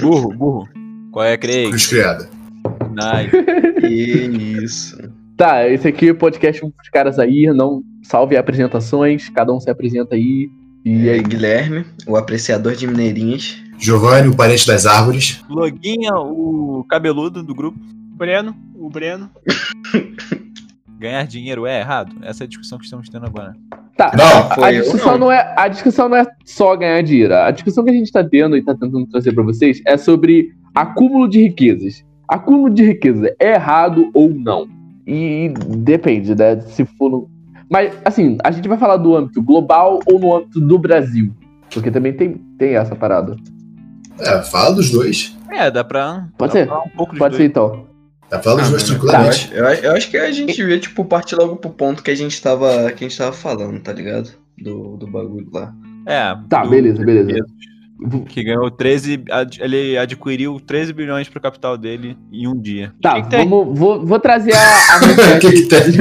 Burro, burro. Qual é, Craig? Cruz criada. Nice. Isso. Tá, esse aqui é o podcast dos caras aí, não salve apresentações, cada um se apresenta aí. E aí, aí, Guilherme, o apreciador de mineirinhas. Giovanni, o parente das árvores. Loguinha, o cabeludo do grupo. Breno, o Breno. Ganhar dinheiro é errado? Essa é a discussão que estamos tendo agora. Tá, Não, a, eu, discussão não. não. é a discussão não é só ganhar dinheiro. A discussão que a gente tá tendo e tá tentando trazer pra vocês é sobre acúmulo de riquezas. Acúmulo de riqueza é errado ou não? E depende, né? Se for no... Mas, assim, a gente vai falar do âmbito global ou no âmbito do Brasil. Porque também tem, tem essa parada. É, fala dos dois. É, dá pra. Pode dá ser? pra um Pode ser dois. então. Tá falando dos Ah, mano, eu, tranquilamente. acho, eu, acho, eu acho que a gente devia, tipo, partir logo pro ponto que a gente tava, que a gente tava falando, tá ligado? Do, do bagulho lá. É. Tá, do- beleza, beleza. Que ganhou 13. ad- Ele adquiriu 13 bilhões pro capital dele em um dia. Tá, que que tem? vamos, vou, vou trazer a, a manchete. Que que tem?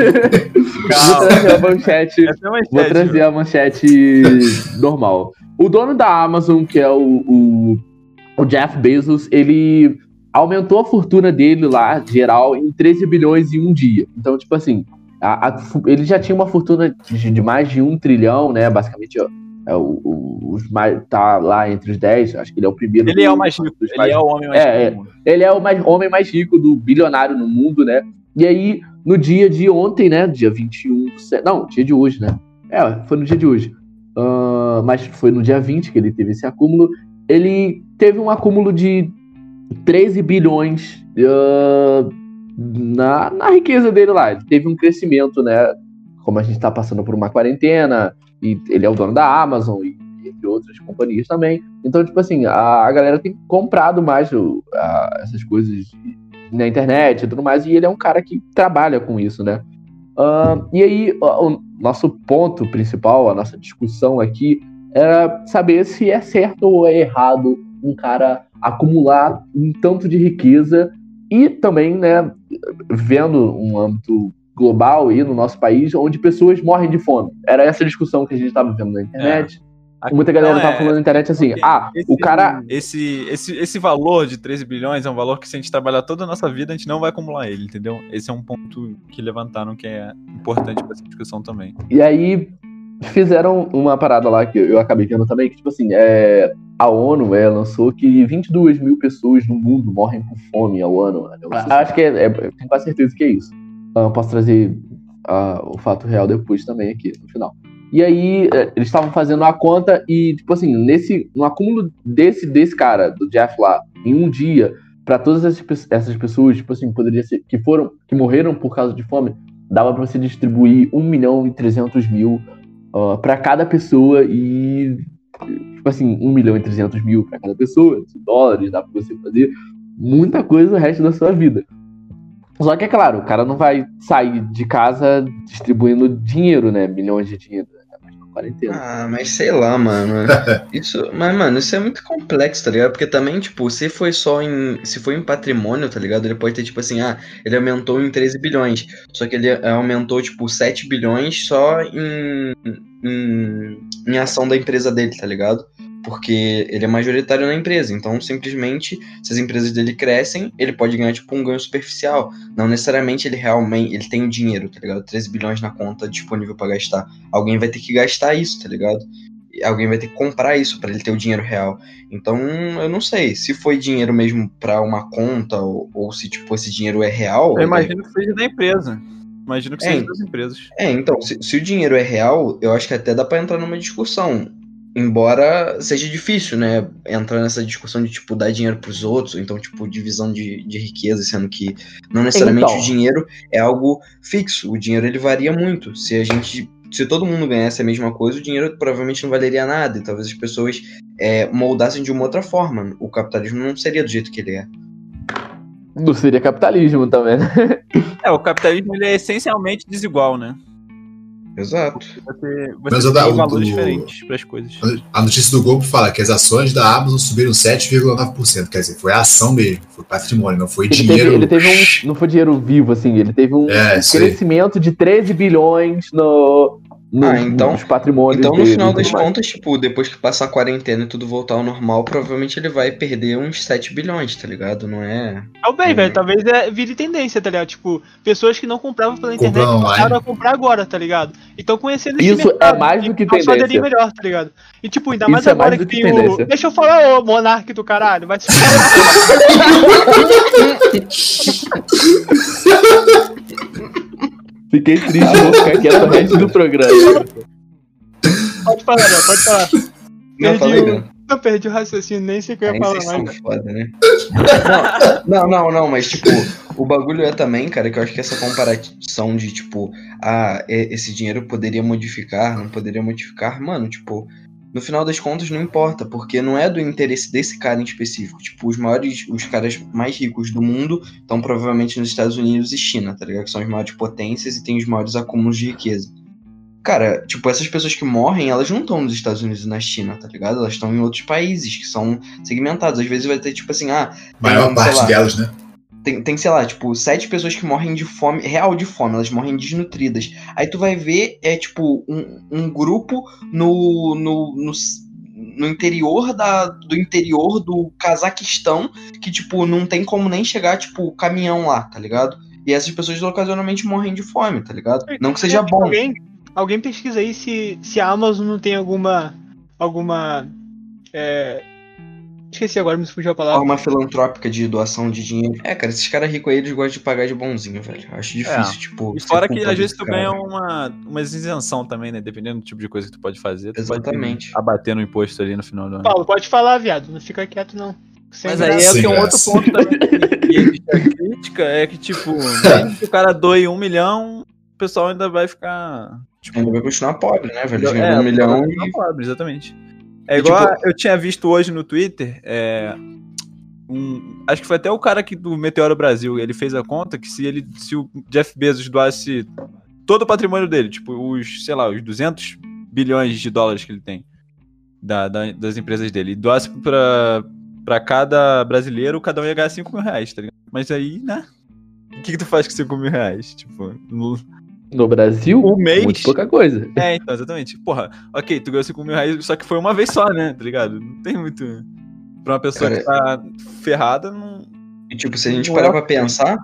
vou trazer a manchete. É uma Vou trazer a manchete normal. O dono da Amazon, que é o, o, o Jeff Bezos, ele aumentou a fortuna dele lá, geral, em 13 bilhões em um dia. Então, tipo assim, a- a ele já tinha uma fortuna de, de mais de um trilhão, né? Basicamente, ó, é o, o- os mais, tá lá entre os 10, acho que ele é o primeiro. Ele é do- o mais rico. Ele mais é o homem mais É, rico. do mundo. ele é o mais, homem mais rico do bilionário no mundo, né? E aí, no dia de ontem, né? Dia 21. do se- Não, dia de hoje, né? É, foi no dia de hoje. Ah, mas foi no dia 20 que ele teve esse acúmulo. Ele teve um acúmulo de 13 bilhões ah, na, na riqueza dele lá. Ele teve um crescimento, né? Como a gente tá passando por uma quarentena, e ele é o dono da Amazon, e entre outras companhias também. Então, tipo assim, a, a galera tem comprado mais o- a- essas coisas na internet e tudo mais, e ele é um cara que trabalha com isso, né? Ahn, e aí, ó, o nosso ponto principal, a nossa discussão aqui, era saber se é certo ou é errado um cara acumular um tanto de riqueza e também, né, vendo um âmbito global aí no nosso país, onde pessoas morrem de fome. Era essa discussão que a gente estava vendo na internet. A Muita galera questão tava é- falando na internet assim, porque ah, esse- o cara Esse, esse, esse valor de 13 bilhões é um valor que, se a gente trabalhar toda a nossa vida, a gente não vai acumular ele, entendeu? Esse é um ponto que levantaram que é importante para essa discussão também. E aí fizeram uma parada lá que eu acabei vendo também, que tipo assim, é, a ONU é, lançou que 22 mil pessoas no mundo morrem por fome ao ano. né? Eu acho que é, é, eu tenho quase certeza que é isso. Ah, posso trazer ah, o fato real depois também aqui, no final. E aí, é, eles estavam fazendo a conta e, tipo assim, nesse, no acúmulo desse, desse cara, do Jeff lá, em um dia, para todas essas, essas pessoas, tipo assim, poderia ser, que foram, que morreram por causa de fome, dava para você distribuir 1 milhão e 300 mil para cada pessoa e, tipo assim, 1 milhão e 300 mil para cada pessoa, de dólares, dá para você fazer muita coisa no resto da sua vida. Só que é claro, o cara não vai sair de casa distribuindo dinheiro, né? Milhões de dinheiro. né? Quarentena. Ah, mas sei lá, mano. Isso, mas, mano, isso é muito complexo, tá ligado? Porque também, tipo, se foi só em. Se foi em patrimônio, tá ligado? Ele pode ter, tipo assim, ah, ele aumentou em 13 bilhões. Só que ele aumentou, tipo, 7 bilhões só em. Em, em ação da empresa dele, tá ligado? Porque ele é majoritário na empresa. Então, simplesmente, se as empresas dele crescem, ele pode ganhar, tipo, um ganho superficial. Não necessariamente ele realmente. Ele tem o dinheiro, tá ligado? 13 bilhões na conta disponível pra gastar alguém vai ter que gastar isso, tá ligado? Alguém vai ter que comprar isso pra ele ter o dinheiro real. Então, eu não sei se foi dinheiro mesmo pra uma conta ou, ou se tipo esse dinheiro é real. Eu imagino que seja da empresa. Imagino que É. seja das empresas. É, então, se, se o dinheiro é real, eu acho que até dá pra entrar numa discussão. Embora seja difícil, né? Entrar nessa discussão de, tipo, dar dinheiro pros outros, ou então, tipo, divisão de, de riqueza, sendo que não necessariamente Então. o dinheiro é algo fixo. O dinheiro, ele varia muito. Se a gente... Se todo mundo ganhasse a mesma coisa, o dinheiro provavelmente não valeria nada. E talvez as pessoas é, moldassem de uma outra forma. O capitalismo não seria do jeito que ele é. Não seria capitalismo também, né? É, o capitalismo ele é essencialmente desigual, né? Exato. Você, Mas você da- tem o valores do- diferentes para as coisas. A notícia do Globo fala que as ações da Amazon subiram 7,9%. Quer dizer, foi a ação mesmo, foi patrimônio, não foi Ele dinheiro. teve, ele teve um. Não foi dinheiro vivo, assim. Ele teve um É, sei. crescimento de 13 bilhões no, no- Ah, então- nos patrimônios Então, no dele final das mais. contas, tipo, depois que passar a quarentena e tudo voltar ao normal, provavelmente ele vai perder uns 7 bilhões, tá ligado? Não é. Talvez, Uhum. velho. Talvez é, vire tendência, tá ligado? Tipo, pessoas que não compravam pela internet passaram a comprar agora, tá ligado? Então conhecendo esse Isso é mais do que tendência. melhor, tá ligado? E tipo, ainda Isso mais é agora mais do que que tem o. Deixa eu falar, ô monarque do caralho. Vai se Fiquei triste, vou ficar quieto o resto do programa. Pode falar, velho, pode falar. Não, Perdi falei, o- não. Eu perdi o raciocínio, nem sei o que eu ia falar mais. foda, né? Não, não, não, não, mas tipo, o bagulho é também, cara, que eu acho que essa comparação de, tipo, ah, e- esse dinheiro poderia modificar, não poderia modificar, mano, tipo, no final das contas não importa, porque não é do interesse desse cara em específico. Tipo, os maiores, os caras mais ricos do mundo estão provavelmente nos Estados Unidos e China, tá ligado? Que são as maiores potências e tem os maiores acúmulos de riqueza. Cara, tipo, essas pessoas que morrem, elas não estão nos Estados Unidos e na China, tá ligado? Elas estão em outros países que são segmentados. Às vezes vai ter, tipo assim, ah, Maior sei parte lá. delas, né? Tem, tem, sei lá, tipo, sete pessoas que morrem de fome, real de fome, elas morrem desnutridas. Aí tu vai ver, é tipo, um, um grupo no, no, no, no interior da, do interior do Cazaquistão que, tipo, não tem como nem chegar, tipo, caminhão lá, tá ligado? E essas pessoas ocasionalmente morrem de fome, tá ligado? Não que seja bom. Alguém, alguém pesquisa aí se, se a Amazon não tem alguma. alguma. É... Esqueci agora, me fugiu a palavra. Forma filantrópica de doação de dinheiro. É, cara, esses caras ricos aí, eles gostam de pagar de bonzinho, velho. Acho difícil, tipo. E fora que às vezes tu ganha uma, uma isenção também, né? Dependendo do tipo de coisa que tu pode fazer. Tu Exatamente. pode abater no imposto ali no final do ano. Paulo, pode falar, viado. Não fica quieto, não. Sem Mas graça. aí é é um outro ponto também que existe a crítica é que, tipo, mesmo que o cara doe um milhão, o pessoal ainda vai ficar. Tipo, Ainda vai continuar pobre, né, velho? é, um milhão não e. pobre, exatamente. É igual tipo- eu tinha visto hoje no Twitter, é, um- acho que foi até o cara aqui do Meteoro Brasil, ele fez a conta que se ele se o Jeff Bezos doasse todo o patrimônio dele, tipo os, sei lá, os 200 bilhões de dólares que ele tem da- da- das empresas dele, e doasse pra, pra cada brasileiro, cada um ia ganhar 5 mil reais, tá ligado? Mas aí, né? O que, que tu faz com 5 mil reais? Tipo, no, Brasil, um mês. muito pouca coisa. É, então, exatamente. Porra, ok, tu ganhou 5 mil reais, só que foi uma vez só, né? Tá ligado? Não tem muito. Pra uma pessoa que tá ferrada, não. E, tipo, se a gente Não parar é pra pensar,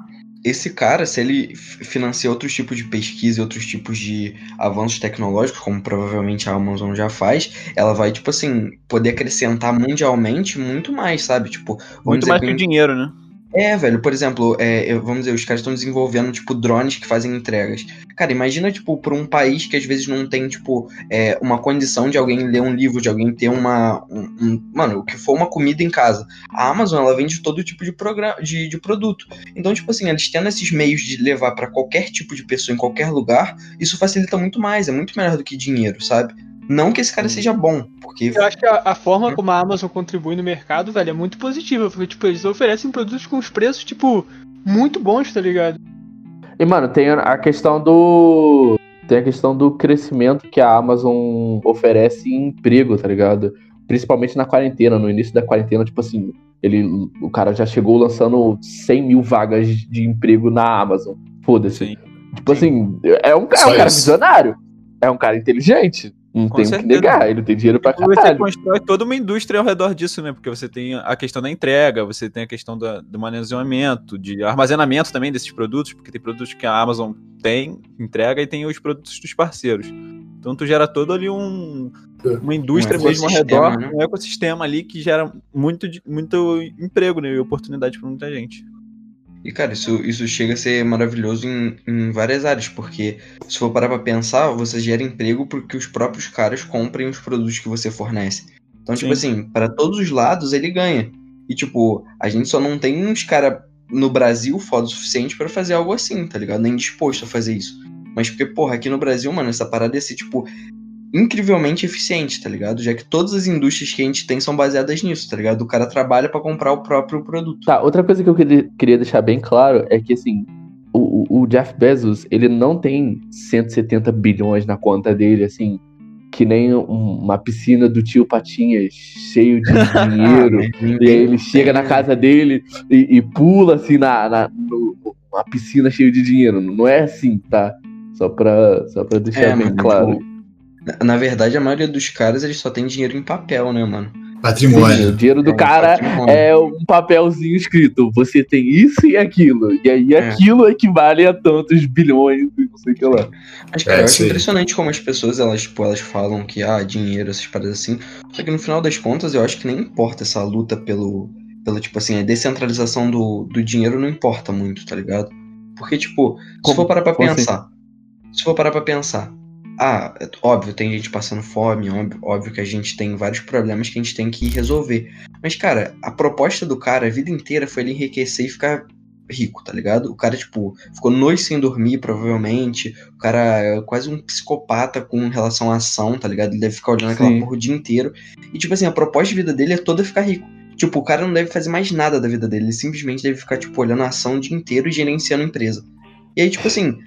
esse cara, se ele financia outros tipos de pesquisa e outros tipos de avanços tecnológicos, como provavelmente a Amazon já faz, ela vai, tipo assim, poder acrescentar mundialmente muito mais, sabe? Tipo, vamos Muito dizer mais que o dinheiro, né? É, velho, por exemplo, é, vamos dizer, os caras estão desenvolvendo, tipo, drones que fazem entregas. Cara, imagina, tipo, por um país que às vezes não tem, tipo, é, uma condição de alguém ler um livro, de alguém ter uma. um- um- mano, o que for uma comida em casa. A Amazon, ela vende todo tipo de, programa, de, de produto. Então, tipo assim, eles tendo esses meios de levar pra qualquer tipo de pessoa em qualquer lugar, isso facilita muito mais, é muito melhor do que dinheiro, sabe? Não que esse cara seja bom, porque. Eu acho que a, a forma como a Amazon contribui no mercado, velho, é muito positiva. Porque, tipo, eles oferecem produtos com os preços, tipo, muito bons, tá ligado? E, mano, tem a questão do. Tem a questão do crescimento que a Amazon oferece em emprego, tá ligado? Principalmente na quarentena, no início da quarentena, tipo assim, ele, o cara já chegou lançando 100 mil vagas de emprego na Amazon. Foda-se. Sim. Tipo assim, é um, é Só um cara isso. visionário. É um cara inteligente. Não Com tem o que negar. Ele tem dinheiro pra Você caralho. constrói toda uma indústria ao redor disso, né? Porque você tem a questão da entrega, você tem a questão da- do manuseamento, de armazenamento também desses produtos, porque tem produtos que a Amazon tem, entrega, e tem os produtos dos parceiros. Então tu gera todo ali um, uma indústria Um mesmo ao redor, né? um ecossistema ali que gera muito, de- muito emprego né? e oportunidade para muita gente. E, cara, isso, isso chega a ser maravilhoso em, em várias áreas, porque se for parar pra pensar, você gera emprego porque os próprios caras comprem os produtos que você fornece. Então, tipo Sim. assim, para todos os lados ele ganha. E, tipo, a gente só não tem uns cara no Brasil foda o suficiente pra fazer algo assim, tá ligado? Nem disposto a fazer isso. Mas porque, porra, aqui no Brasil, mano, essa parada ia ser, tipo, incrivelmente eficiente, tá ligado? Já que todas as indústrias que a gente tem são baseadas nisso, tá ligado? O cara trabalha pra comprar o próprio produto. Tá, outra coisa que eu queria deixar bem claro é que, assim, o, o- Jeff Bezos, ele não tem 170 bilhões na conta dele, assim, que nem um- uma piscina do tio Patinhas cheio de dinheiro. e aí ele chega na casa dele e, e pula, assim, na, na no- uma piscina cheia de dinheiro. Não é assim, tá? Só pra, só pra deixar É, bem claro. tipo, Na- Na verdade, a maioria dos caras, eles só tem dinheiro em papel, né, mano? Sim, Patrimônio. o dinheiro do É, cara patrimônio. é um papelzinho escrito. Você tem isso e aquilo. E aí É. aquilo equivale a tantos bilhões e não sei o que lá. Mas, cara, É, eu acho aí. impressionante como as pessoas, elas, tipo, elas falam que, ah, dinheiro, essas paradas assim. Só que no final das contas, eu acho que nem importa essa luta pelo, pelo tipo assim, a descentralização do, do dinheiro não importa muito, tá ligado? Porque, tipo, se Como- for parar pra como assim? pensar, se for parar pra pensar, ah, é óbvio, tem gente passando fome, óbvio, óbvio que a gente tem vários problemas que a gente tem que resolver. Mas, cara, a proposta do cara a vida inteira foi ele enriquecer e ficar rico, tá ligado? O cara, tipo, ficou noite sem dormir, provavelmente. O cara é quase um psicopata com relação à ação, tá ligado? Ele deve ficar olhando aquela Sim. porra o dia inteiro. E, tipo assim, a proposta de vida dele é toda ficar rico. Tipo, o cara não deve fazer mais nada da vida dele. Ele simplesmente deve ficar, tipo, olhando a ação o dia inteiro e gerenciando a empresa. E aí, tipo assim.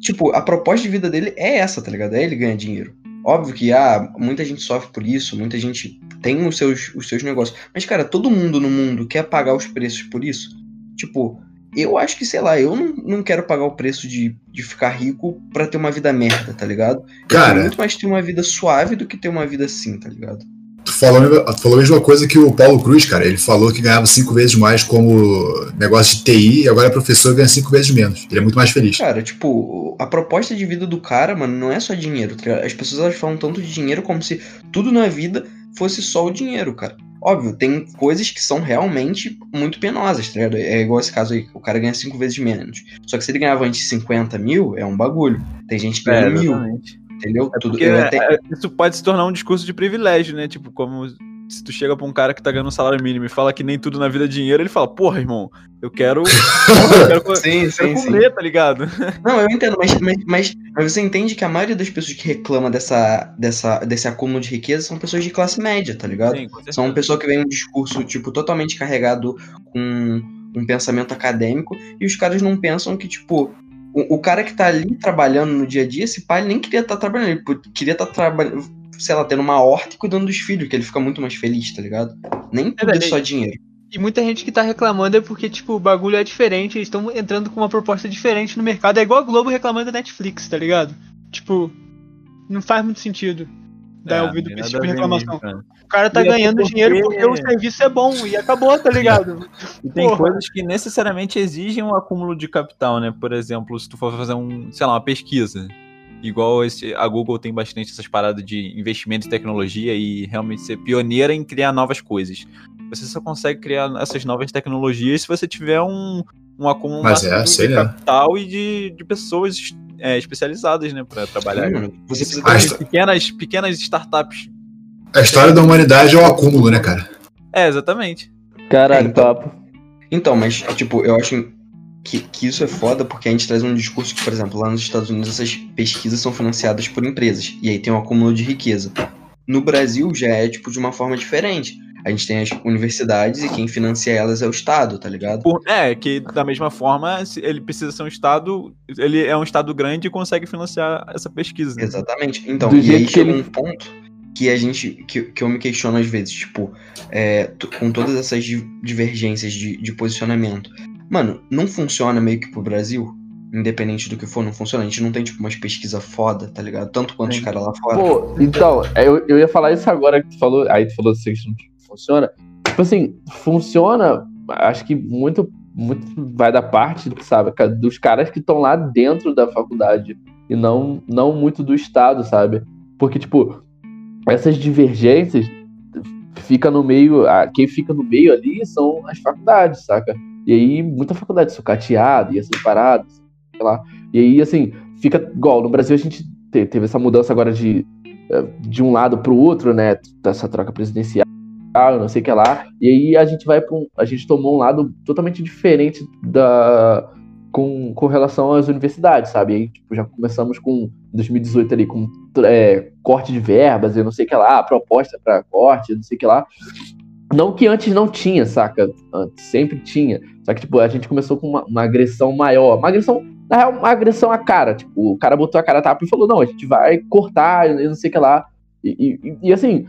Tipo, a proposta de vida dele é essa, tá ligado? É ele ganhar dinheiro. Óbvio que ah, muita gente sofre por isso, muita gente tem os seus, os seus negócios. Mas, cara, todo mundo no mundo quer pagar os preços por isso. Tipo, eu acho que, sei lá, eu não, não quero pagar o preço de, de ficar rico pra ter uma vida merda, tá ligado? Eu quero Cara, muito mais ter uma vida suave do que ter uma vida assim, tá ligado? Tu falou, tu falou a mesma coisa que o Paulo Cruz, cara. Ele falou que ganhava cinco vezes mais como negócio de TI e agora é professor e ganha cinco vezes menos. Ele é muito mais feliz. Cara, tipo, a proposta de vida do cara, mano, não é só dinheiro, tá? As pessoas elas falam tanto de dinheiro como se tudo na vida fosse só o dinheiro, cara. Óbvio, tem coisas que são realmente muito penosas, tá ligado? É igual esse caso aí, o cara ganha cinco vezes menos. Só que se ele ganhava antes 50 mil, é um bagulho. Tem gente que É, ganha mil, exatamente. Entendeu? É Tudo, é, isso pode se tornar um discurso de privilégio, né? Tipo, como se tu chega pra um cara que tá ganhando um salário mínimo e fala que nem tudo na vida é dinheiro, ele fala, porra, irmão, eu quero. eu quero, Sim, eu quero sim, sim. comer, tá ligado? Não, eu entendo, mas, mas, mas, mas você entende que a maioria das pessoas que reclama dessa, dessa, desse acúmulo de riqueza são pessoas de classe média, tá ligado? Sim. São pessoas que vêm um discurso, tipo, totalmente carregado com um pensamento acadêmico, e os caras não pensam que, tipo, o, o cara que tá ali trabalhando no dia a dia, esse pai nem queria estar trabalhando, ele queria estar trabalhando, sei lá, tendo uma horta e cuidando dos filhos, que ele fica muito mais feliz, tá ligado? Nem tudo é só dinheiro. E muita gente que tá reclamando é porque, tipo, o bagulho é diferente, eles estão entrando com uma proposta diferente no mercado. É igual a Globo reclamando da Netflix, tá ligado? Tipo, não faz muito sentido dar É, ouvido pra esse tipo de reclamação. mesmo, cara. O cara tá E até ganhando porque- dinheiro porque o serviço é bom e acabou, tá ligado? E tem Porra. coisas que necessariamente exigem um acúmulo de capital, né? Por exemplo, se tu for fazer um, sei lá, uma pesquisa. Igual esse, a Google tem bastante essas paradas de investimento em tecnologia e realmente ser pioneira em criar novas coisas. Você só consegue criar essas novas tecnologias se você tiver um, um acúmulo é, de lá. capital e de, de pessoas é, especializadas, né, pra trabalhar. Sim. Você precisa está- Pequenas, pequenas startups. A história da humanidade é o acúmulo, né, cara? É, exatamente. Caralho, É, então. papo. Então, mas, tipo, eu acho que, que isso é foda porque a gente traz um discurso que, por exemplo, lá nos Estados Unidos essas pesquisas são financiadas por empresas. E aí tem um acúmulo de riqueza. No Brasil já é, tipo, de uma forma diferente. A gente tem as universidades e quem financia elas é o Estado, tá ligado? Por- é, que da mesma forma, ele precisa ser um estado, ele é um estado grande e consegue financiar essa pesquisa. né? Exatamente. Então, Do e aí chega ele- um ponto que a gente. que, que eu me questiono às vezes, tipo, é, com todas essas di- divergências de, de posicionamento. Mano, não funciona meio que pro Brasil? Independente do que for, não funciona. A gente não tem, tipo, umas pesquisas foda, tá ligado? Tanto quanto os Sim. caras lá fora. Pô, então, eu, eu ia falar isso agora que tu falou, aí tu falou assim, funciona. Tipo assim, funciona, acho que muito, muito vai da parte, sabe, dos caras que estão lá dentro da faculdade e não, não muito do Estado, sabe? Porque, tipo, essas divergências fica no meio, quem fica no meio ali são as faculdades, saca? E aí, muita faculdade sucateada, ia separada, sei lá. E aí, assim, fica igual. No Brasil, a gente te- teve essa mudança agora de, eh, de um lado pro outro, né? Dessa troca presidencial, não sei o que lá. E aí, a gente vai para um. A gente tomou um lado totalmente diferente da. Com, com relação às universidades, sabe? E aí, tipo, já começamos com 2018 ali, com é, corte de verbas e não sei o que lá, proposta para corte, não sei o que lá. Não que antes não tinha, saca? Antes sempre tinha. Só que, tipo, a gente começou com uma, uma agressão maior. Uma agressão, na real, uma agressão à cara. Tipo, o cara botou a cara tapa e falou, não, a gente vai cortar e não sei o que lá. E, e- e, assim,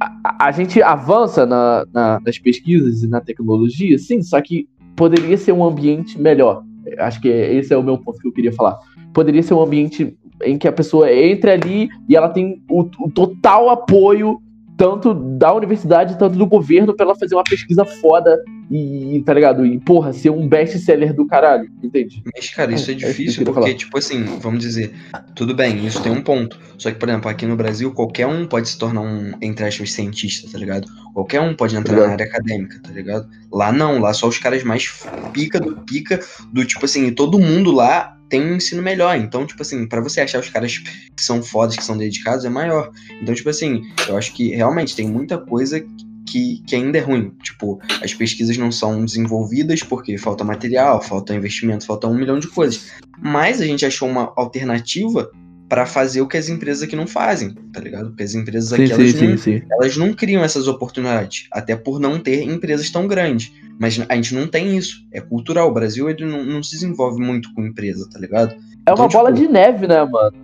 a, a- gente avança na- na- nas pesquisas e na tecnologia, sim, só que poderia ser um ambiente melhor. Acho que esse é o meu ponto que eu queria falar. Poderia ser um ambiente em que a pessoa entre ali e ela tem o, o total apoio tanto da universidade, tanto do governo, pra ela fazer uma pesquisa foda e, tá ligado? E, porra, ser um best-seller do caralho, entende? Mas, cara, isso é, É, é difícil porque, falar. tipo assim, vamos dizer, tudo bem, isso tem um ponto. Só que, por exemplo, aqui no Brasil, qualquer um pode se tornar um, entre aspas, cientista, tá ligado? Qualquer um pode entrar Ligado. na área acadêmica, tá ligado? Lá não, lá só os caras mais pica do pica, do tipo assim, e todo mundo lá tem um ensino melhor. Então, tipo assim, pra você achar os caras que são fodas, que são dedicados, é maior. Então, tipo assim, eu acho que realmente tem muita coisa que, que ainda é ruim. Tipo, as pesquisas não são desenvolvidas porque falta material, falta investimento, falta um milhão de coisas. Mas a gente achou uma alternativa para fazer o que as empresas aqui não fazem, tá ligado? Porque as empresas aqui, Sim, elas, sim, não, sim, sim. elas não criam essas oportunidades, até por não ter empresas tão grandes. Mas a gente não tem isso. É cultural. O Brasil ele não, não se desenvolve muito com empresa, tá ligado? É uma Então, bola tipo, de neve, né, mano?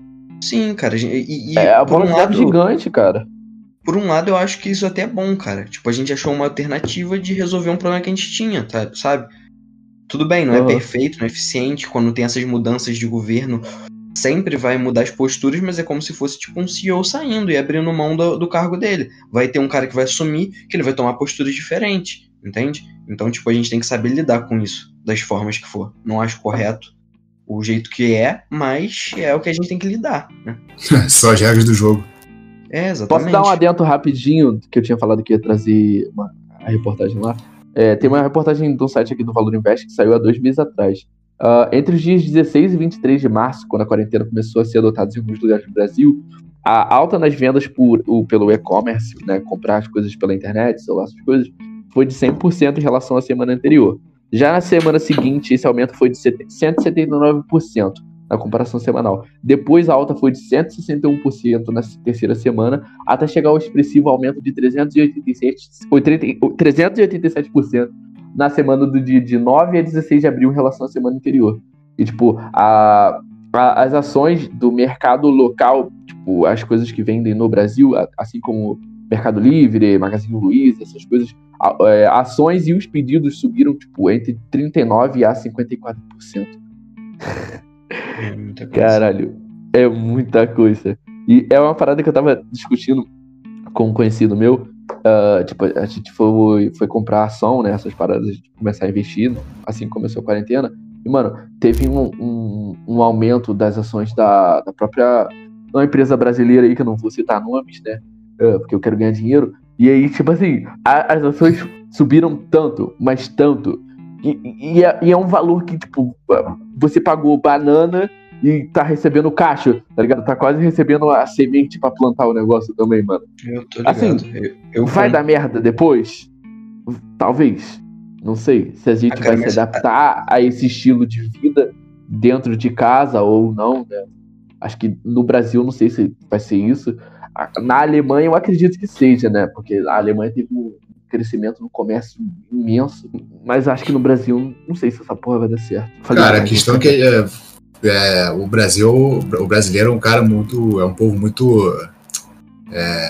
Sim, cara. E, e- É a bola um de neve lado, gigante, cara. Por um lado, eu acho que isso até é bom, cara. Tipo, a gente achou uma alternativa de resolver um problema que a gente tinha, tá? sabe? Tudo bem, não é Aham. perfeito, não é eficiente. Quando tem essas mudanças de governo, sempre vai mudar as posturas, mas é como se fosse tipo um CEO saindo e abrindo mão do, do cargo dele. Vai ter um cara que vai assumir, que ele vai tomar posturas diferentes, entende? Então, tipo, a gente tem que saber lidar com isso, das formas que for. Não acho correto o jeito que é, mas é o que a gente tem que lidar, né? Só as regras do jogo. É, exatamente. Posso dar um adento rapidinho, que eu tinha falado que ia trazer uma- a reportagem lá? É, tem uma reportagem do site aqui do Valor Invest que saiu há dois meses atrás. Ah, entre os dias 16 e 23 de março, quando a quarentena começou a ser adotada em alguns lugares do Brasil, a alta nas vendas por, o- pelo e-commerce, né, comprar as coisas pela internet, celular, essas coisas, foi de 100% em relação à semana anterior. Já na semana seguinte, esse aumento foi de 179% na comparação semanal. Depois a alta foi de 161% na terceira semana, até chegar ao expressivo aumento de 387, 80 387% na semana do dia de 9 a 16 de abril em relação à semana anterior. E, tipo, a, a- as ações do mercado local, tipo, as coisas que vendem no Brasil, assim como Mercado Livre, Magazine Luiza, essas coisas, a- é, ações e os pedidos subiram, tipo, entre 39% a 54%. É muita coisa. Caralho, é muita coisa. E é uma parada que eu tava discutindo com um conhecido meu. ah, tipo, a gente foi, foi comprar ação, né? Essas paradas de começar a investir, assim começou a quarentena. E, mano, teve um, um, um aumento das ações da, da própria uma empresa brasileira aí, que eu não vou citar nomes, né? ah, porque eu quero ganhar dinheiro. E aí, tipo assim, a- as ações subiram tanto, mas tanto. E, e- é, e é um valor que, tipo, você pagou banana e tá recebendo caixa, tá ligado? Tá quase recebendo a semente pra plantar o negócio também, mano. Eu tô ligado. Assim, eu, eu Vai com- dar merda depois? Talvez. Não sei. Se a gente Ah, cara, vai se adaptar a esse estilo de vida dentro de casa ou não, né? Acho que no Brasil não sei se vai ser isso. A- Na Alemanha eu acredito que seja, né? Porque a Alemanha teve um crescimento no comércio imenso. Mas acho que no Brasil não sei se essa porra vai dar certo. Falei Cara, a questão é né? que é, é, o Brasil, o brasileiro é um cara muito, é um povo muito, é,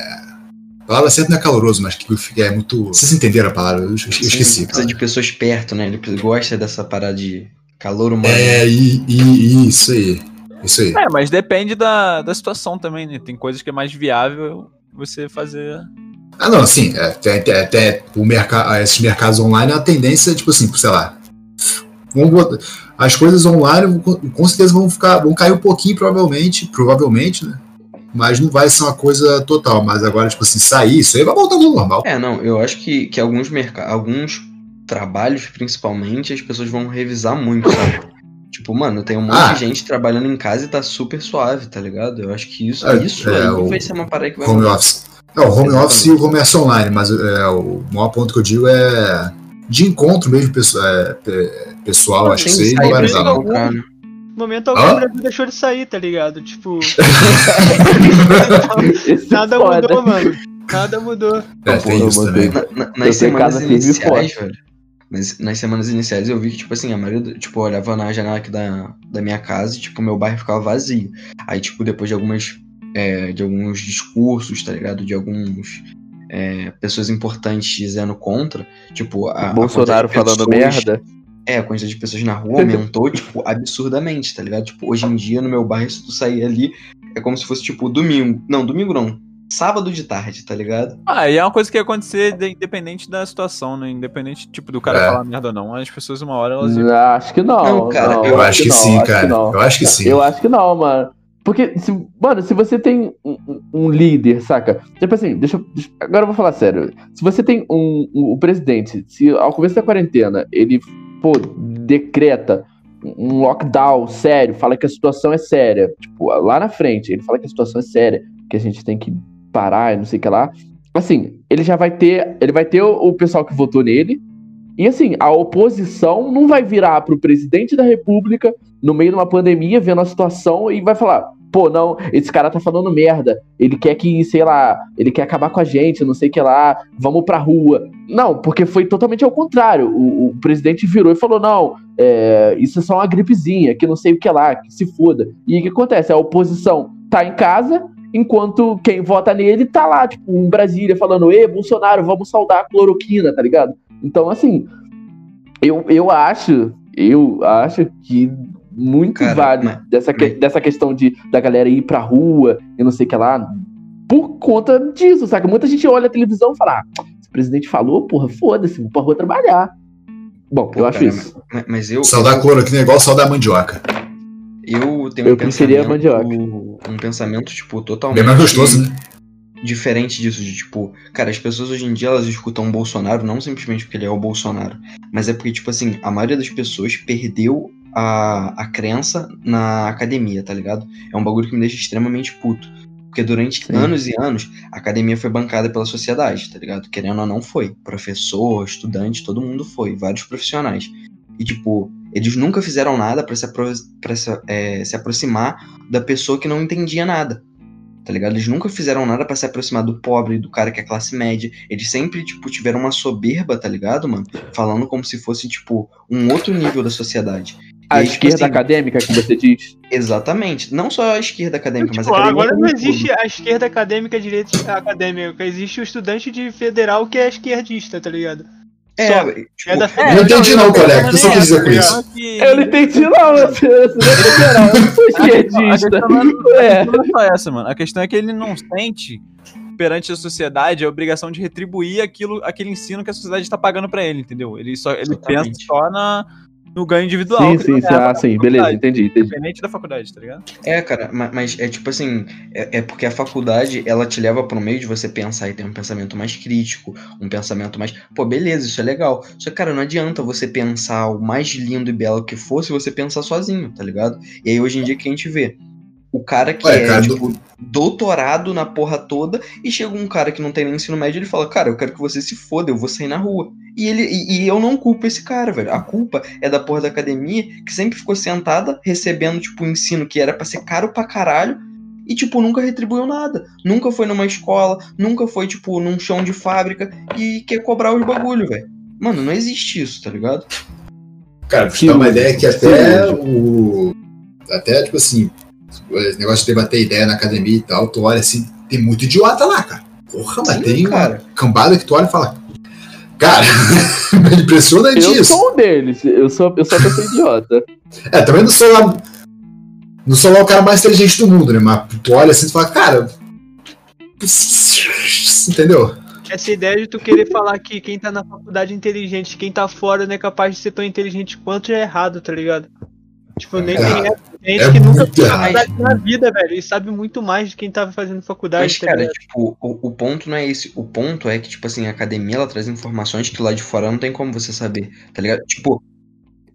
a palavra certa não é caloroso, mas que é muito, vocês entenderam a palavra? Eu esqueci. Sim, precisa de pessoas perto, né? Ele gosta dessa parada de calor humano. É, e, e- isso aí, isso aí. É, mas depende da, da situação também, né? Tem coisas que é mais viável você fazer. Ah, não, sim, é, até, até, até o mercado, esses mercados online, a tendência, tipo assim, sei lá, botar- as coisas online com, certeza vão ficar, vão cair um pouquinho, provavelmente, provavelmente, né? Mas não vai ser uma coisa total. Mas agora, tipo assim, sair, isso aí vai voltar ao normal. É, não, eu acho que, que alguns alguns trabalhos, principalmente, as pessoas vão revisar muito, sabe? Tipo, mano, tem um monte Ah. de gente trabalhando em casa e tá super suave, tá ligado? Eu acho que isso, É, isso é, aí o vai ser uma parada que vai Home mudar. office. Não, o home Exatamente. office e o comércio online, mas é, o maior ponto que eu digo é de encontro mesmo pessoal, é, pe- pessoal acho que Sem isso aí sair não vai não. momento algum Hã? o Brasil deixou de sair, tá ligado? Tipo, nada foda. mudou, mano. Nada mudou. É, Não, tem isso também. Na- na- nas semanas iniciais, velho. Nas, nas semanas iniciais eu vi que, tipo assim, a maioria, do- tipo, eu olhava na janela aqui da, da minha casa e, tipo, meu bairro ficava vazio. Aí, tipo, depois de algumas, é, de alguns discursos, tá ligado? De alguns, é, pessoas importantes dizendo contra, tipo, a, a Bolsonaro quantidade de falando pessoas- merda. É, a quantidade de pessoas na rua aumentou, tipo, absurdamente, tá ligado? Tipo, hoje em dia, no meu bairro, se tu sair ali, é como se fosse, tipo, domingo. Não, domingo não. Sábado de tarde, tá ligado? Ah, e é uma coisa que ia acontecer de- independente da situação, né? Independente, tipo, do cara É. falar merda ou não. As pessoas, uma hora, elas. Acho que não. Não, cara, não, Eu acho que não, sim, acho cara. não. Eu acho que sim. Eu acho que não, mano. Porque, se, mano, se você tem um, um- um líder, saca? Tipo assim, deixa, deixa- Agora eu vou falar sério. Se você tem um, um- o presidente, se ao começo da quarentena ele, pô, decreta um lockdown sério, fala que a situação é séria. Tipo, lá na frente, ele fala que a situação é séria, que a gente tem que parar e não sei o que lá. Assim, ele já vai ter. Ele vai ter o, o pessoal que votou nele. E assim, a oposição não vai virar pro presidente da república no meio de uma pandemia, vendo a situação e vai falar: pô, não, esse cara tá falando merda, ele quer que, sei lá, ele quer acabar com a gente, não sei o que lá, vamos pra rua. Não, porque foi totalmente ao contrário. O, o presidente virou e falou: não, é, isso é só uma gripezinha, que não sei o que lá, que se foda. E o que acontece? A oposição tá em casa. Enquanto quem vota nele tá lá, tipo, em Brasília, falando, Ê, Bolsonaro, vamos saudar a cloroquina, tá ligado? Então, assim, eu, eu acho, eu acho que muito Cara, vale mas- dessa, que- dessa questão de da galera ir pra rua e não sei o que lá, por conta disso, saca? Muita gente olha a televisão e fala, ah, se o presidente falou, porra, foda-se, vou pra rua trabalhar. Bom, Pô, eu acho cara, isso. Mas, mas eu. Saudar cloroquina é igual saudar mandioca. Eu tenho Eu um pensamento. mandioca. Um pensamento, tipo, totalmente. Bem mais gostoso, né? diferente disso, de tipo, cara, as pessoas hoje em dia elas escutam o Bolsonaro não simplesmente porque ele é o Bolsonaro, mas é porque, tipo assim, a maioria das pessoas perdeu a, a crença na academia, tá ligado? É um bagulho que me deixa extremamente puto. Porque durante Sim. anos e anos, a academia foi bancada pela sociedade, tá ligado? Querendo ou não foi. Professor, estudante, todo mundo foi, vários profissionais. E, tipo, eles nunca fizeram nada pra se, apro se, é, se aproximar da pessoa que não entendia nada tá ligado? Eles nunca fizeram nada pra se aproximar do pobre, do cara que é classe média. Eles sempre, tipo, tiveram uma soberba, tá ligado, mano? Falando como se fosse, tipo, um outro nível da sociedade. A aí, tipo esquerda assim, acadêmica que você diz. Exatamente. Não só a esquerda acadêmica, mas a Tipo, academia agora não existe a esquerda acadêmica e a direita acadêmica. Existe o estudante de federal que é esquerdista, tá ligado? É, Só. tipo, É da Eu não entendi não, colega. O que você quis dizer com isso? Eu não entendi, não, eu, eu, eu não sou A esquerdista. questão não é- É. a é só essa, mano. A questão é que ele não sente perante a sociedade a obrigação de retribuir aquilo, aquele ensino que a sociedade está pagando pra ele, entendeu? Ele só ele pensa Exatamente. só na, no ganho individual. Sim, sim, sim. leva Ah, sim, beleza, entendi, entendi. Independente da faculdade, tá ligado? É, cara, ma- mas é tipo assim, é, é porque a faculdade, ela te leva pro meio de você pensar e ter um pensamento mais crítico, um pensamento mais, pô, beleza, isso é legal. Só que, cara, não adianta você pensar o mais lindo e belo que fosse você pensar sozinho, tá ligado? E aí hoje em dia que a gente vê o cara que Ué, é, cara, tipo, doutorado na porra toda e chega um cara que não tem nem ensino médio e ele fala, cara, eu quero que você se foda, eu vou sair na rua. E ele e, e eu não culpo esse cara, velho. A culpa é da porra da academia que sempre ficou sentada recebendo, tipo, um ensino que era pra ser caro pra caralho e, tipo, nunca retribuiu nada. Nunca foi numa escola, nunca foi, tipo, num chão de fábrica e quer cobrar os bagulho, velho. Mano, não existe isso, tá ligado? Cara, pra te dar uma ideia que até o. Até, tipo assim, esse negócio de debater ideia na academia e tal, tu olha assim, tem muito idiota lá, cara. Porra, mas Sim, tem cara. uma cambada que tu olha e fala. Cara, é impressionante Eu isso. sou um deles. Eu sou, eu sou uma pessoa idiota. É, também não sou lá. Não sou lá o cara mais inteligente do mundo, né? Mas tu olha assim e tu fala, cara. Entendeu? Essa ideia de tu querer falar que quem tá na faculdade é inteligente, quem tá fora não é capaz de ser tão inteligente quanto é errado, tá ligado? Tipo, nem É tem gente É que nunca muito fez faculdade na vida, velho, e sabe muito mais de quem tava fazendo faculdade, Mas, tá cara, tipo, o, o ponto não é esse. O ponto é que, tipo assim, a academia ela traz informações que lá de fora não tem como você saber, tá ligado? Tipo,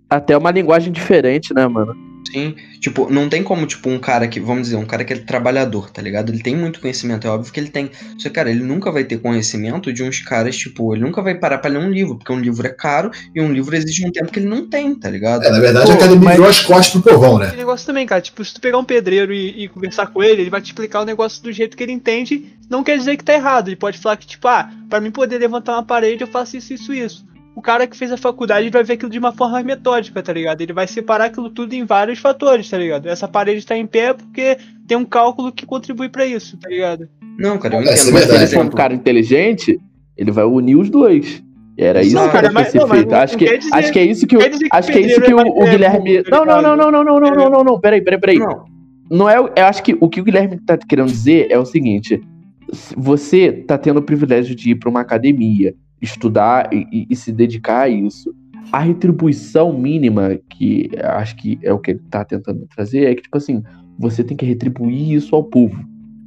Até uma linguagem diferente, né, mano? Sim, tipo, não tem como, tipo, um cara que, vamos dizer, um cara que é trabalhador, tá ligado? Ele tem muito conhecimento, é óbvio que ele tem. Só que, cara, ele nunca vai ter conhecimento de uns caras, tipo, ele nunca vai parar pra ler um livro, porque um livro é caro e um livro exige um tempo que ele não tem, tá ligado? É, na verdade Pô, a academia mas- virou as costas pro povão, né? Esse negócio também, cara, tipo, se tu pegar um pedreiro e, e conversar com ele, ele vai te explicar o negócio do jeito que ele entende, não quer dizer que tá errado. Ele pode falar que, tipo, ah, pra mim poder levantar uma parede, eu faço isso, isso, isso. O cara que fez a faculdade vai ver aquilo de uma forma metódica, tá ligado? Ele vai separar aquilo tudo em vários fatores, tá ligado? Essa parede tá em pé porque tem um cálculo que contribui pra isso, tá ligado? Não, cara, eu É, é entendo, mas, verdade. Se ele for um exemplo, cara inteligente, ele vai unir os dois. Era isso Não, que cara, era mas- ser não, mas não Acho que, dizer- acho que é isso que o, acho que é isso que o, é o é Guilherme. Não, não, não, não, não, não, não, não, não, não. Peraí, peraí, peraí. Não, Não é, o- eu acho que o que o Guilherme tá querendo dizer é o seguinte: se você tá tendo o privilégio de ir para uma academia, estudar e, e- se dedicar a isso. A retribuição mínima, que acho que é o que ele tá tentando trazer, é que, tipo assim, você tem que retribuir isso ao povo.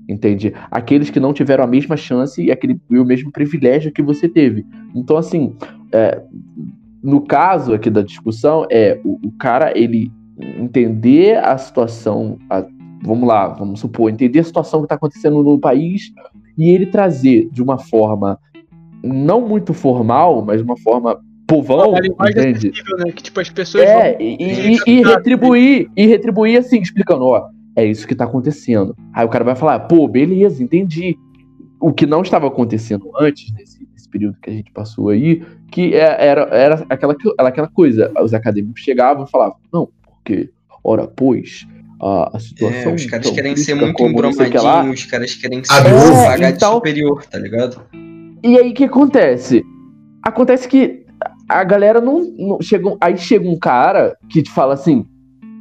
Entende? Aqueles que não tiveram a mesma chance e, aquele, e o mesmo privilégio que você teve. Então, assim, é, no caso aqui da discussão, é o, o cara, ele entender a situação, a- vamos lá, vamos supor, entender a situação que está acontecendo no país e ele trazer de uma forma não muito formal, mas de uma forma povão, Uma linguagem entende? né? Que tipo, as pessoas É, vão- e, e- e retribuir, e retribuir assim, explicando, ó, é isso que tá acontecendo. Aí o cara vai falar, pô, beleza, entendi. O que não estava acontecendo antes, nesse, nesse período que a gente passou aí, que é- era, era aquela, era aquela coisa, os acadêmicos chegavam e falavam, não, porque, ora, pois, a, a situação... é, os caras tão querem ser muito embromadinhos, os caras querem ser o ovo. pagar de Então- superior, tá ligado? E aí o que acontece? Acontece que a galera não, não chega, aí chega um cara que te fala assim: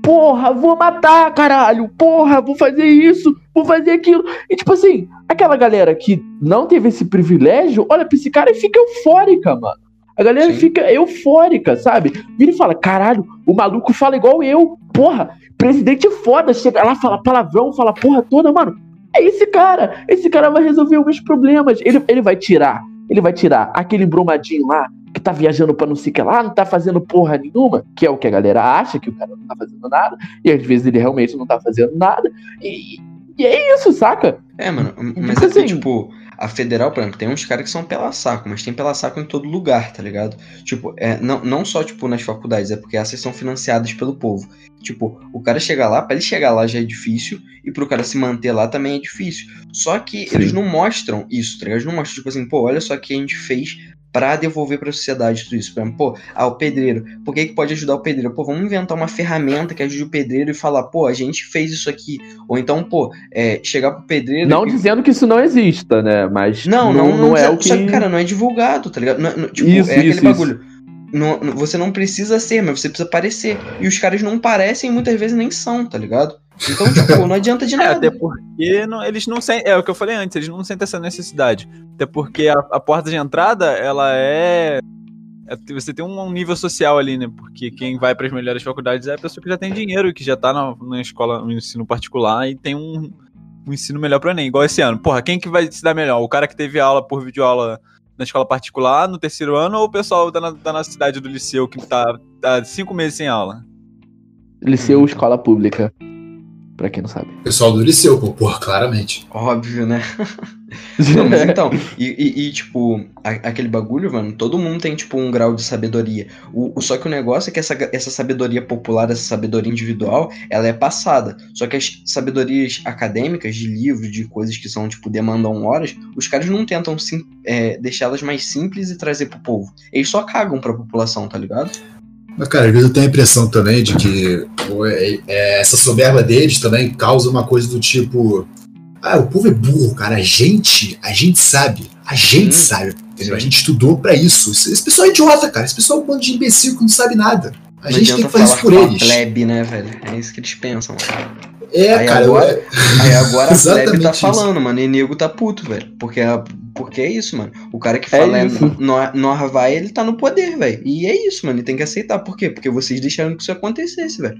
"Porra, vou matar, caralho. Porra, vou fazer isso, vou fazer aquilo". E tipo assim, aquela galera que não teve esse privilégio, olha pra esse cara e fica eufórica, mano. A galera Sim. fica eufórica, sabe? Vira e fala: "Caralho, o maluco fala igual eu. Porra, presidente foda, chega lá, fala palavrão, fala porra toda, mano. É esse cara. Esse cara vai resolver os meus problemas. Ele, ele vai tirar. Ele vai tirar aquele embromadinho lá que tá viajando pra não sei o que lá, não tá fazendo porra nenhuma, que é o que a galera acha, que o cara não tá fazendo nada, e às vezes ele realmente não tá fazendo nada. E, e é isso, saca? É, mano, mas Tipo é assim- tipo, a federal, por exemplo, tem uns caras que são pela saco, mas tem pela saco em todo lugar, tá ligado? Tipo, é, não, não só, tipo, nas faculdades, é porque essas são financiadas pelo povo. Tipo, o cara chegar lá, pra ele chegar lá já é difícil, e pro cara se manter lá também é difícil. Só que Sim. eles não mostram isso, tá ligado? Eles não mostram, tipo assim, pô, olha só o que a gente fez pra devolver pra sociedade tudo isso. Por exemplo, pô, ah, o pedreiro, por que, que pode ajudar o pedreiro? Pô, vamos inventar uma ferramenta que ajude o pedreiro e falar, pô, a gente fez isso aqui. Ou então, pô, é, chegar pro pedreiro Não dizendo que isso não exista, né? Mas não, não, não, não, é o que. Só que, cara, não é divulgado, tá ligado? Não- não- tipo, Isso, é aquele isso, bagulho. Não- você não precisa ser, mas você precisa parecer. E os caras não parecem e muitas vezes nem são, tá ligado? Então, tipo, não adianta de É, nada. até porque não- eles não sentem. É o que eu falei antes, eles não sentem essa necessidade. Até porque a, a porta de entrada, ela é. é- Você tem um nível social ali, né? Porque quem vai para as melhores faculdades é a pessoa que já tem dinheiro, que já tá na, na escola, no ensino particular e tem um, um ensino melhor para Enem. Igual esse ano. Porra, quem que vai se dar melhor? O cara que teve aula por videoaula na escola particular no terceiro ano ou o pessoal da, na- da nossa cidade do liceu que tá, tá cinco meses sem aula? Liceu escola pública. Pra quem não sabe. Pessoal do Liceu, pô, porra, claramente. Óbvio, né? Não, mas então, e, e- e, tipo, a- aquele bagulho, mano, todo mundo tem, tipo, um grau de sabedoria. O, o- só que o negócio é que essa, essa sabedoria popular, essa sabedoria individual, ela é passada. Só que as sabedorias acadêmicas, de livro, de coisas que são, tipo, demandam horas, os caras não tentam sim- é, deixá-las mais simples e trazer pro povo. Eles só cagam pra população, tá ligado? Mas, cara, às vezes eu tenho a impressão também de que é- é, essa soberba deles também causa uma coisa do tipo. Ah, o povo é burro, cara. A gente, a gente sabe. A gente Sim. sabe. Entendeu? A gente estudou pra isso. Esse, esse pessoal é idiota, cara. Esse pessoal é um bando de imbecil que não sabe nada. A Não gente tem adianta que fazer isso falar por com a eles. plebe, né, velho? É isso que eles pensam. É, Aí cara. agora- eu- Aí agora a plebe tá isso. falando, mano, e nego tá puto, velho. Porque, a- porque é isso, mano. O cara que É fala é, nó- nós vai, ele tá no poder, velho. E é isso, mano. Ele tem que aceitar. Por quê? Porque vocês deixaram que isso acontecesse, velho.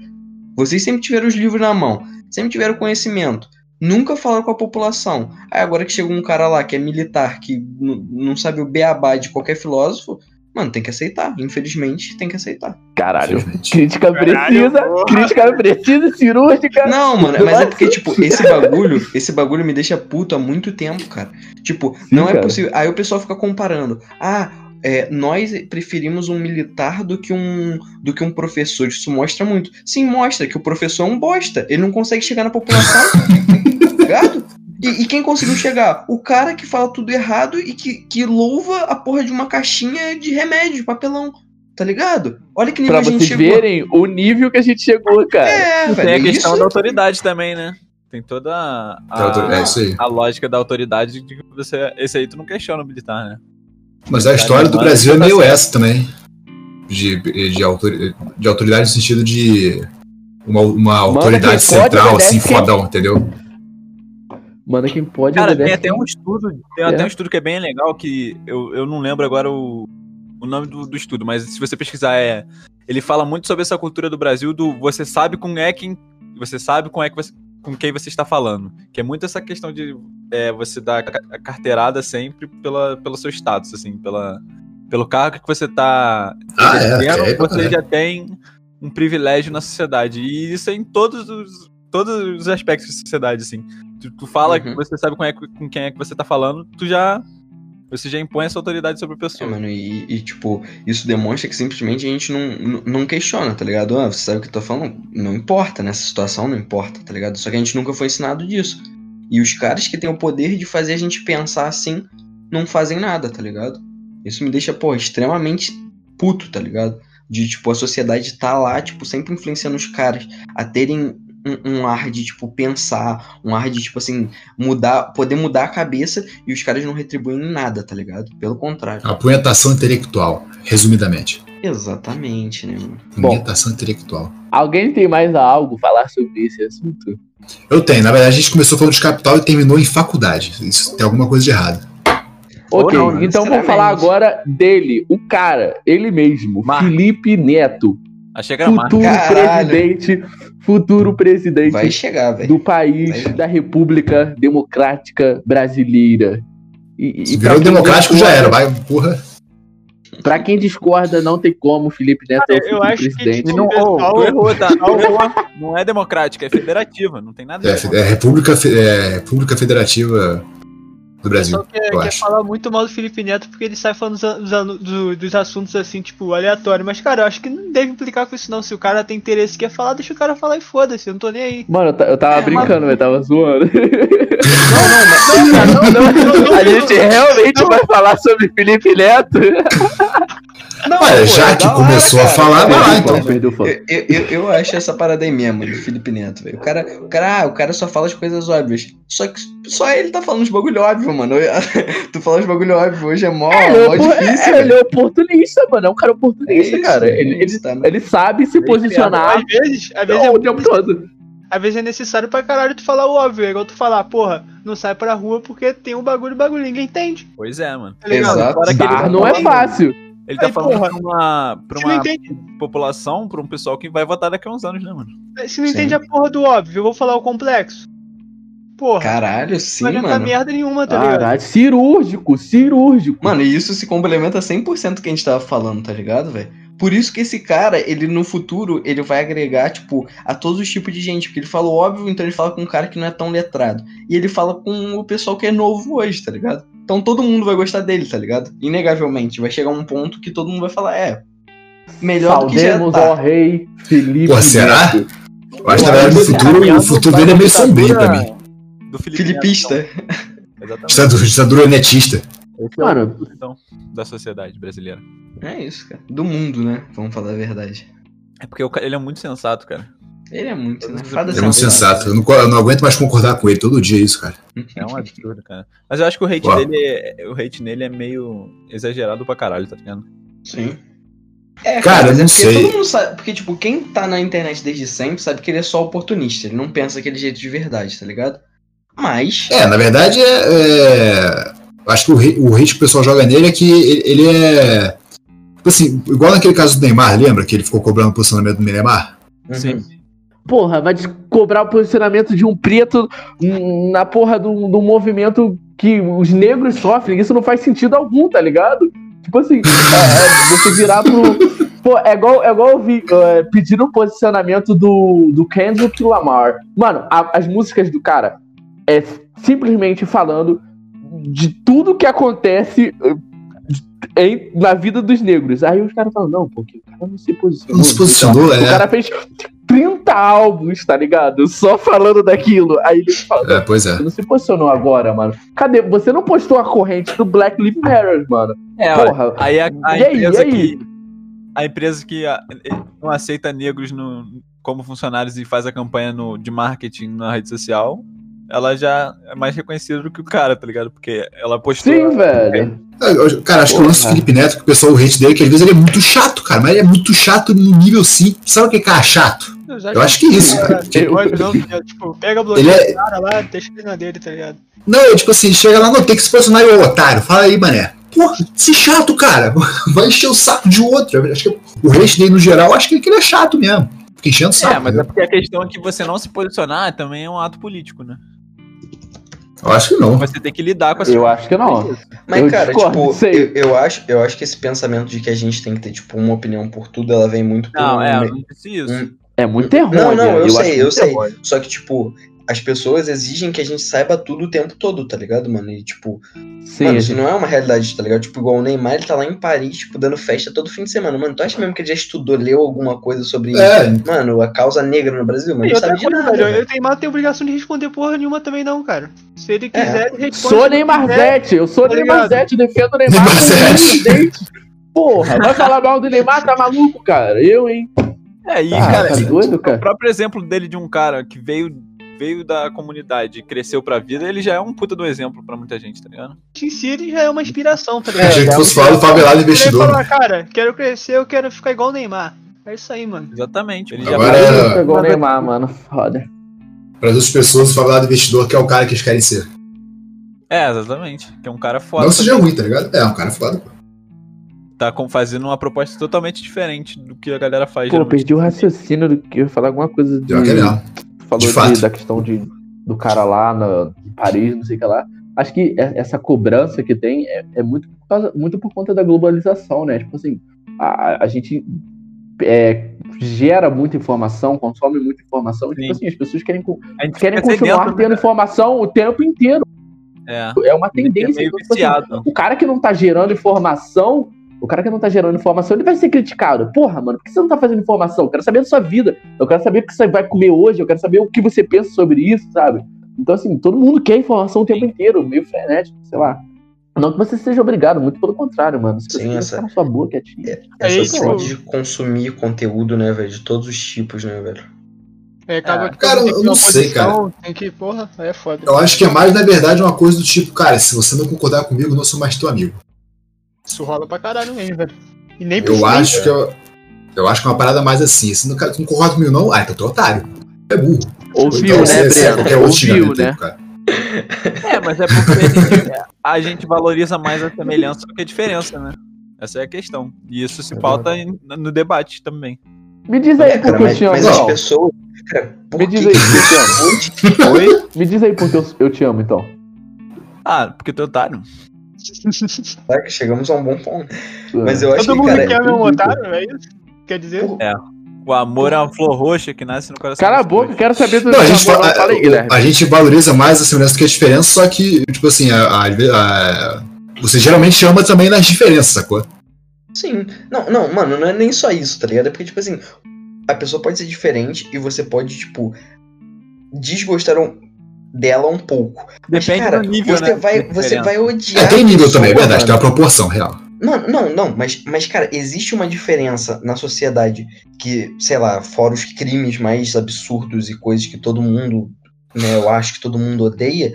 Vocês sempre tiveram os livros na mão, sempre tiveram conhecimento. Nunca falaram com a população. Aí agora que chega um cara lá que é militar, que não sabe o beabá de qualquer filósofo, mano, tem que aceitar. Infelizmente, tem que aceitar. Caralho. Crítica Caralho, precisa, porra. crítica precisa e cirúrgica. Não, mano, mas é porque, tipo, esse bagulho, esse bagulho me deixa puto há muito tempo, cara. Tipo, não é cara. possível. Aí o pessoal fica comparando. Ah, é, nós preferimos um militar do que um do que um professor. Isso mostra muito. Sim, mostra que o professor é um bosta. Ele não consegue chegar na população. tá ligado? E, e quem conseguiu chegar? O cara que fala tudo errado e que, que louva a porra de uma caixinha de remédio, de papelão. Tá ligado? Olha que nível Pra a gente vocês chegou. verem o nível que a gente chegou, cara. É, velho. Tem a questão isso- da autoridade também, né? Tem toda a, É isso aí. a lógica da autoridade de que você. Esse aí tu não questiona o militar, né? Mas a história do Brasil é meio essa também. De, de, autor, de autoridade no sentido de uma, uma autoridade central, obedece assim, fodão, entendeu? Manda quem pode. Cara, tem até um estudo, tem É. até um estudo que é bem legal que eu, eu não lembro agora o, o nome do, do estudo, mas se você pesquisar é, ele fala muito sobre essa cultura do Brasil do você sabe com é quem você sabe com é que você, com quem você está falando, que é muito essa questão de é, você dar a ca- a carteirada sempre pela, pelo seu status, assim, pela pelo cargo que você está Ah, é, é, você é. já tem um privilégio na sociedade e isso é em todos os todos os aspectos da sociedade, assim. Tu, tu fala Uhum. que você sabe com, é, com quem é que você tá falando, tu já. Você já impõe essa autoridade sobre a É, pessoa. mano, e, e, tipo, isso demonstra que simplesmente a gente não, não, não questiona, tá ligado? Ah, você sabe o que eu tô falando? Não importa, nessa situação não importa, tá ligado? Só que a gente nunca foi ensinado disso. E os caras que têm o poder de fazer a gente pensar assim, não fazem nada, tá ligado? Isso me deixa, pô, extremamente puto, tá ligado? De, tipo, a sociedade tá lá, tipo, sempre influenciando os caras a terem um, um ar de, tipo, pensar, um ar de, tipo, assim, mudar, poder mudar a cabeça e os caras não retribuem em nada, tá ligado? Pelo contrário. Apunhetação intelectual, resumidamente. Exatamente, né, mano? Bom. Apunhetação intelectual. Alguém tem mais algo a falar sobre esse assunto? Eu tenho, na verdade a gente começou falando de capital e terminou em faculdade. Isso tem alguma coisa de errado. Ok, não, então vamos falar agora dele, o cara, ele mesmo, Marco. Felipe Neto, Achei que era futuro presidente, futuro presidente Vai chegar, do país Vai. da República Democrática Brasileira. E, Se e virou democrático já discorda- era, vai, porra. Pra quem discorda, não tem como, Felipe Neto é o Eu acho que, presidente. tipo, Não, pessoal- oh, errou, tá? Errou. Não é democrática, é federativa. Não tem nada a É, é República, é, República Federativa do O Brasil, pessoal quer, eu quer acho. falar muito mal do Felipe Neto porque ele sai falando dos, dos dos assuntos assim, tipo, aleatório. Mas, cara, eu acho que não deve implicar com isso, não. Se o cara tem interesse e quer falar, deixa o cara falar e foda-se, eu não tô nem aí. Mano, eu, eu tava É, brincando, eu tava zoando. Não, não, não, não, A gente realmente vai falar sobre Felipe Neto. Não, Olha, pô, já é que começou a falar, vai lá então. foco, perdeu o foco. Eu, eu, eu, eu acho essa parada aí mesmo, do Felipe Neto, velho. O cara, o cara, ah, o cara só fala as coisas óbvias. Só que só ele tá falando os bagulho óbvio, mano. tu fala os bagulho óbvio hoje é mó, é mó opor- difícil, é, ele velho. é oportunista, mano. É um cara oportunista, É isso, cara. é Ele, ele, isso, tá, ele sabe se posicionar Às vezes, às vezes, o é, tempo todo. às vezes é necessário pra caralho tu falar o óbvio. É igual tu falar, porra, não sai pra rua porque tem um bagulho, bagulho, ninguém entende. Pois é, mano. Tá? Exato. Tá não é falando- fácil. Ele tá Aí, falando porra, pra uma, pra uma população, pra um pessoal que vai votar daqui a uns anos, né, mano? se não Sim. entende a porra do óbvio, eu vou falar o complexo. Porra, Caralho, sim, não adianta mano. merda nenhuma, tá ligado? Caralho, cirúrgico, cirúrgico. Mano, e isso se complementa 100% do que a gente tava falando, tá ligado, velho? Por isso que esse cara, ele no futuro, ele vai agregar, tipo, a todos os tipos de gente. Porque ele fala o óbvio, então ele fala com um cara que não é tão letrado. E ele fala com o pessoal que é novo hoje, tá ligado? Então todo mundo vai gostar dele, tá ligado? Inegavelmente. Vai chegar um ponto que todo mundo vai falar, é. Melhor do que já tá. ao rei Felipe Pô, será? Eu acho que na verdade no futuro, o futuro dele é meio sombrio pra mim. Do Felipe Filipista. Neto, então. Exatamente. Ditadura, ditadura netista. Esse é o então, da sociedade brasileira. É isso, cara. Do mundo, né? Vamos falar a verdade. É porque ele é muito sensato, cara. Ele é muito, né? Ele é muito sensato. Eu não, eu não aguento mais concordar com ele todo dia isso, cara. É um absurdo, cara. Mas eu acho que o hate Uau. dele é, o hate nele é meio exagerado pra caralho, tá ligado? Sim. É, Cara, mas eu é não porque sei. todo mundo sabe. Porque, tipo, quem tá na internet desde sempre sabe que ele é só oportunista. Ele não pensa daquele jeito de verdade, tá ligado? Mas. É, na verdade é. é- Acho que o, o hate que o pessoal joga nele é que ele, ele é. Tipo assim, igual naquele caso do Neymar, lembra? Que ele ficou cobrando o posicionamento do Neymar? Uhum. porra, vai cobrar o posicionamento de um preto na porra do, do movimento que os negros sofrem. Isso não faz sentido algum, tá ligado? Tipo assim, é, é você virar pro. Pô, é igual, é igual eu vi é, pedindo o posicionamento do, do Kendrick Lamar. Mano, a- as músicas do cara é simplesmente falando de tudo que acontece eh, em- na vida dos negros. Aí os caras falam, não, porque o cara não se posicionou. Não se posicionou, O é. cara fez 30 álbuns, tá ligado? Só falando daquilo. Aí ele fala, É, pois é. você não se posicionou agora, mano. Cadê? Você não postou a corrente do Black Lives Matter, mano. É, Porra. Aí a, a E aí, empresa e aí? que. A empresa que não aceita negros no, como funcionários e faz a campanha no, de marketing na rede social, ela já é mais reconhecida do que o cara, tá ligado? Porque ela postou. Sim, velho. Eu- Cara, acho que o lance do Porra. Felipe Neto, que o pessoal o hate dele, que às vezes ele é muito chato, cara, mas ele é muito chato no nível sim. Sabe o que é cara chato? Eu acho que é isso, cara. Tipo, não, tipo, pega a Ele bloqueia é- cara lá, deixa ele na dele, tá ligado? Não, é tipo assim, chega lá, não, tem que se posicionar e o otário. Fala aí, mané. Porra, se chato, cara. Vai encher o saco de outro. Eu Acho que o hate dele, no geral, acho que ele é chato mesmo. Fica enchendo o saco. É, mas é entendeu? porque a questão é que você não se posicionar também é um ato político, né? Eu acho que não. Você tem que lidar com essa Eu acho que não. Mas, Eu cara, discordo tipo, eu, eu acho, eu acho que esse pensamento de que a gente tem que ter, tipo, uma opinião por tudo, ela vem muito por Não, um- é, eu não disse isso. um- É muito errôneo. Não, não, eu, acho sei, eu sei. errôneo. Só que, tipo, as pessoas exigem que a gente saiba tudo o tempo todo, tá ligado, mano? E, tipo, Sim, mano, isso não é uma realidade, tá ligado? Tipo, igual o Neymar, ele tá lá em Paris, tipo, dando festa todo fim de semana. Mano, tu acha mesmo que ele já estudou, leu alguma coisa sobre, É, mano, a causa negra no Brasil? Mano, E não sabe de coisa, nada. velho, eu tenho, tem obrigação de responder porra nenhuma também não, cara. Se ele É. quiser, ele responde. Sou Neymar Zete, eu sou Tá Neymar? Zete, defendo o Neymar Neymar com. Porra, vai falar mal do Neymar, tá maluco, cara? Eu, hein? É, e, Ah, cara, tá doido, o cara? próprio exemplo dele de um cara que veio, veio da comunidade e cresceu pra vida, ele já é um puta do exemplo pra muita gente, tá ligado? em si ele já é uma inspiração, tá é, ligado? achei que é fosse falar do favelado Ele investidor. falar, cara, quero crescer, eu quero ficar igual o Neymar. É isso aí, mano. Exatamente. Ele Agora já é- Pegou o Neymar, mano. Foda. Para as outras pessoas, o favelado investidor que é o cara que eles querem ser. É, exatamente. Que é um cara foda. não seja ruim, tá ligado? É, um cara foda. pô. Tá com- fazendo uma proposta totalmente diferente do que a galera faz. Pô, geralmente. perdi o raciocínio do que eu ia falar alguma coisa de. Pior que é mesmo. Falou De da questão de, do cara lá na, em Paris, não sei o que lá. Acho que é- essa cobrança que tem é, é muito, por causa- muito por conta da globalização, né? Tipo assim, a, a gente é, gera muita informação, consome muita informação, e, tipo Sim. assim, as pessoas querem, querem continuar tendo né? informação o tempo inteiro. É. É uma é tendência. meio então, tipo assim, o cara que não tá gerando informação, o cara que não tá gerando informação, ele vai ser criticado. Porra, mano, por que você não tá fazendo informação? Eu quero saber da sua vida. Eu quero saber o que você vai comer hoje. Eu quero saber o que você pensa sobre isso, sabe? Então, assim, todo mundo quer informação o tempo inteiro, meio frenético, sei lá. Não que você seja obrigado, muito pelo contrário, mano. Se você Sim, quiser essa- na sua boa quietinho. Essa Aí, opção tipo- de consumir conteúdo, né, velho? De todos os tipos, né, velho? É, acaba Ah, que cara, tem eu não sei, posição, Tem que, porra, aí é foda. Eu acho que é mais, na verdade, uma coisa do tipo, cara, se você não concordar comigo, eu não sou mais teu amigo. Isso rola pra caralho mesmo, velho. E nem Eu precisa- acho que eu, eu acho que é uma parada mais assim. Se não, não concorda comigo, não, ah, então tu é otário. É burro. Ouviu, Então, né, você- você é Breno? outro Ouviu, né? pro cara. É, mas é porque a gente, valoriza mais a semelhança do que a diferença, né? Essa é a questão. E isso se pauta em- no debate também. Me diz aí É, por cara, que eu mas, te amo, mas as então. pessoas. Cara, Me diz aí que por que eu te amo. Oi? Me diz aí por que eu, eu te amo, então. Ah, porque tu é otário. Caraca, chegamos a um bom ponto. Mas eu acho Todo que, mundo cara, quer meu otário, é isso? Quer dizer? por- O amor é uma flor roxa que nasce no coração. Cala a boca, quero saber do Não, a gente, amor, fala, fala aí, Guilherme. a, gente valoriza mais a semelhança do que a diferença, só que, tipo assim, a, a- a- você geralmente ama também nas diferenças, sacou? Sim. Não, não, mano, não é nem só isso, tá ligado? É porque, tipo assim, a pessoa pode ser diferente e você pode, tipo, desgostar um- dela um pouco. Mas, Depende cara, do nível, você né? vai, você vai odiar. É, tem nível pessoa, também, é verdade, tem uma proporção real. Não, não, não, mas, mas, cara, existe uma diferença na sociedade que, sei lá, fora os crimes mais absurdos e coisas que todo mundo, né, eu acho que todo mundo odeia.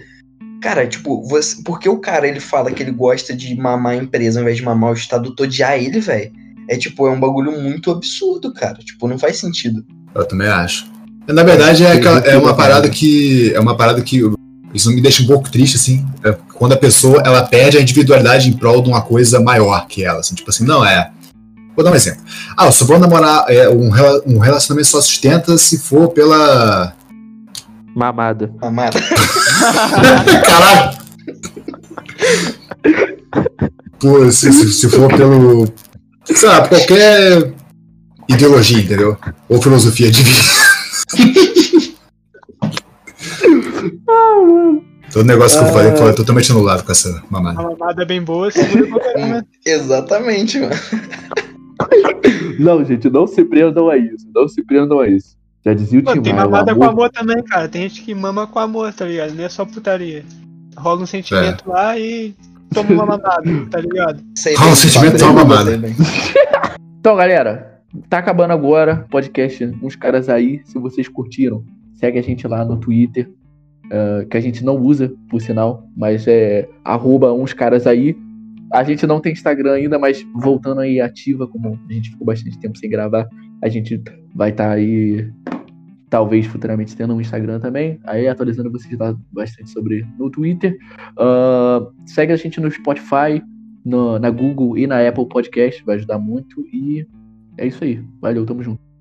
Cara, tipo, você, porque o cara ele fala que ele gosta de mamar a empresa ao invés de mamar o Estado, tu odiar ele, velho. É tipo, é um bagulho muito absurdo, cara. Tipo, não faz sentido. Eu também acho. Na verdade, é, aquela- é uma parada que. É uma parada que. Isso me deixa um pouco triste, assim. é quando a pessoa ela perde a individualidade em prol de uma coisa maior que ela. Assim, tipo assim, não é. Vou dar um exemplo. Ah, eu só vou namorar. é, um, um relacionamento só sustenta se for pela. Mamada. Amada. Caralho! Pô, se, se, se for pelo. Sei lá, qualquer ideologia, entendeu? Ou filosofia de vida. Todo negócio que eu falei foi totalmente anulado com essa mamada. Uma mamada bem boa, segura um, né? Exatamente, mano. Não, gente, não se prendam a isso. Não se prendam a isso. Já dizia o Mano, tem mamada com amor- amor também, cara. Tem gente que mama com amor, tá ligado? Não é só putaria. Rola um sentimento lá e toma uma mamada, tá ligado? Ah, bem, o sentimento sei é uma mamada. Então, galera, tá acabando agora o podcast Uns Caras Aí. Se vocês curtiram, segue a gente lá no Twitter, eh, que a gente não usa, por sinal, mas é arroba Uns Caras Aí. A gente não tem Instagram ainda, mas voltando aí ativa, como a gente ficou bastante tempo sem gravar, a gente vai estar aí, talvez futuramente tendo um Instagram também. Aí atualizando vocês lá bastante sobre no Twitter. Uh, segue a gente no Spotify, no, na Google e na Apple Podcast, vai ajudar muito. E é isso aí. Valeu, tamo junto.